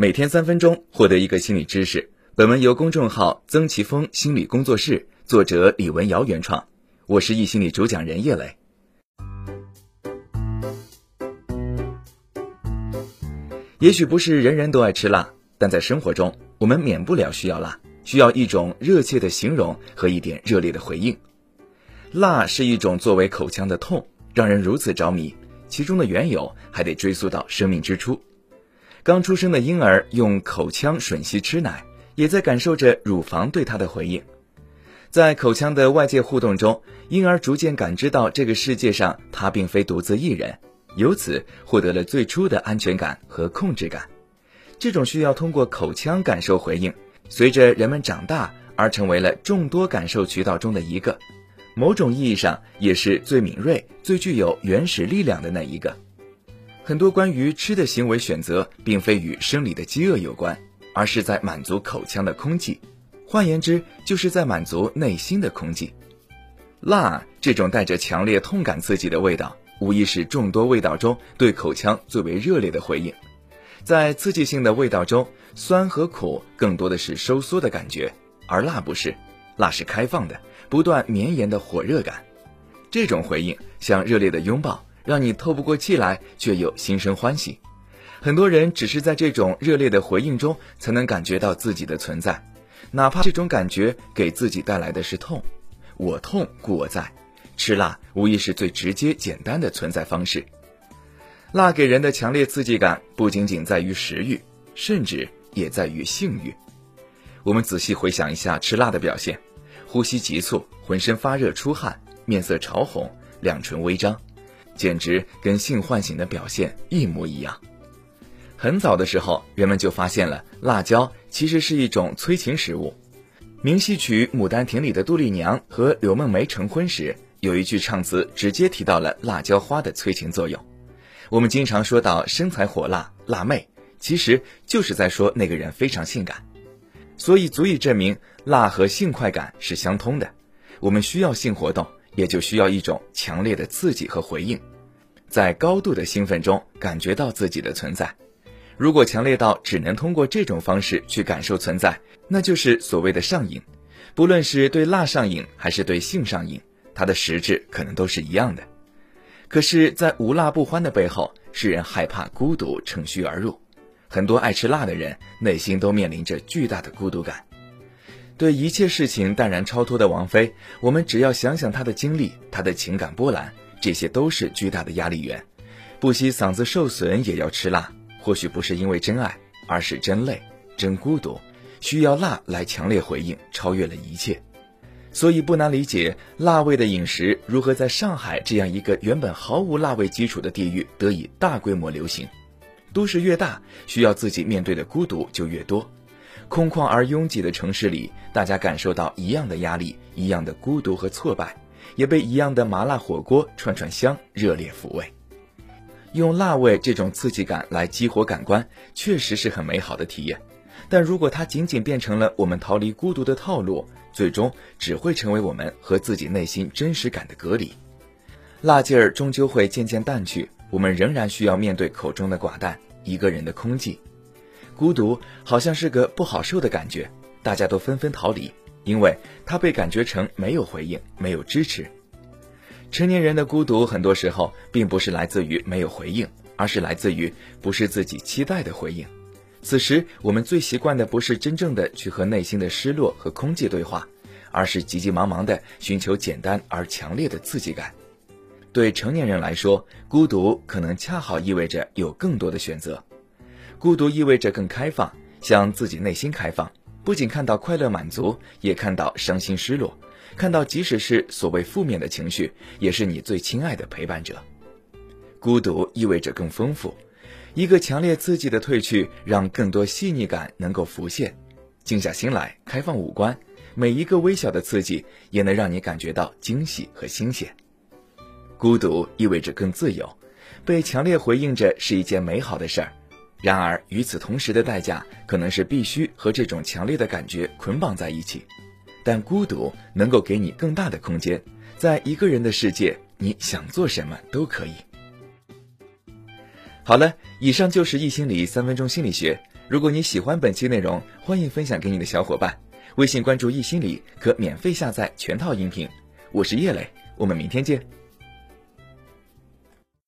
每天三分钟，获得一个心理知识。本文由公众号曾奇峰心理工作室作者李文瑶原创，我是易心理主讲人叶磊。也许不是人人都爱吃辣，但在生活中，我们免不了需要辣，需要一种热切的形容和一点热烈的回应。辣是一种作为口腔的痛，让人如此着迷。其中的缘由还得追溯到生命之初。刚出生的婴儿用口腔吮吸吃奶，也在感受着乳房对他的回应。在口腔的外界互动中，婴儿逐渐感知到这个世界上他并非独自一人，由此获得了最初的安全感和控制感。这种需要通过口腔感受回应，随着人们长大而成为了众多感受渠道中的一个，某种意义上也是最敏锐、最具有原始力量的那一个。很多关于吃的行为选择，并非与生理的饥饿有关，而是在满足口腔的空气，换言之，就是在满足内心的空气。辣这种带着强烈痛感刺激的味道，无疑是众多味道中对口腔最为热烈的回应。在刺激性的味道中，酸和苦更多的是收缩的感觉，而辣不是，辣是开放的、不断绵延的火热感。这种回应像热烈的拥抱。让你透不过气来，却又心生欢喜。很多人只是在这种热烈的回应中，才能感觉到自己的存在，哪怕这种感觉给自己带来的是痛。我痛故我在，吃辣无疑是最直接简单的存在方式。辣给人的强烈刺激感，不仅仅在于食欲，甚至也在于性欲。我们仔细回想一下吃辣的表现：呼吸急促，浑身发热出汗，面色潮红，两唇微张。简直跟性唤醒的表现一模一样。很早的时候，人们就发现了辣椒其实是一种催情食物。明戏曲《牡丹亭》里的杜丽娘和柳梦梅成婚时，有一句唱词直接提到了辣椒花的催情作用。我们经常说到身材火辣、辣妹，其实就是在说那个人非常性感。所以足以证明辣和性快感是相通的。我们需要性活动。也就需要一种强烈的刺激和回应，在高度的兴奋中感觉到自己的存在。如果强烈到只能通过这种方式去感受存在，那就是所谓的上瘾。不论是对辣上瘾还是对性上瘾，它的实质可能都是一样的。可是，在无辣不欢的背后，是人害怕孤独乘虚而入。很多爱吃辣的人内心都面临着巨大的孤独感。对一切事情淡然超脱的王菲，我们只要想想她的经历，她的情感波澜，这些都是巨大的压力源。不惜嗓子受损也要吃辣，或许不是因为真爱，而是真累、真孤独，需要辣来强烈回应，超越了一切。所以不难理解，辣味的饮食如何在上海这样一个原本毫无辣味基础的地域得以大规模流行。都市越大，需要自己面对的孤独就越多。空旷而拥挤的城市里，大家感受到一样的压力，一样的孤独和挫败，也被一样的麻辣火锅串串香热烈抚慰。用辣味这种刺激感来激活感官，确实是很美好的体验。但如果它仅仅变成了我们逃离孤独的套路，最终只会成为我们和自己内心真实感的隔离。辣劲儿终究会渐渐淡去，我们仍然需要面对口中的寡淡，一个人的空寂。孤独好像是个不好受的感觉，大家都纷纷逃离，因为它被感觉成没有回应、没有支持。成年人的孤独很多时候并不是来自于没有回应，而是来自于不是自己期待的回应。此时，我们最习惯的不是真正的去和内心的失落和空寂对话，而是急急忙忙的寻求简单而强烈的刺激感。对成年人来说，孤独可能恰好意味着有更多的选择。孤独意味着更开放，向自己内心开放，不仅看到快乐满足，也看到伤心失落，看到即使是所谓负面的情绪，也是你最亲爱的陪伴者。孤独意味着更丰富，一个强烈刺激的褪去，让更多细腻感能够浮现。静下心来，开放五官，每一个微小的刺激，也能让你感觉到惊喜和新鲜。孤独意味着更自由，被强烈回应着是一件美好的事儿。然而，与此同时的代价可能是必须和这种强烈的感觉捆绑在一起。但孤独能够给你更大的空间，在一个人的世界，你想做什么都可以。好了，以上就是易心理三分钟心理学。如果你喜欢本期内容，欢迎分享给你的小伙伴。微信关注易心理，可免费下载全套音频。我是叶磊，我们明天见。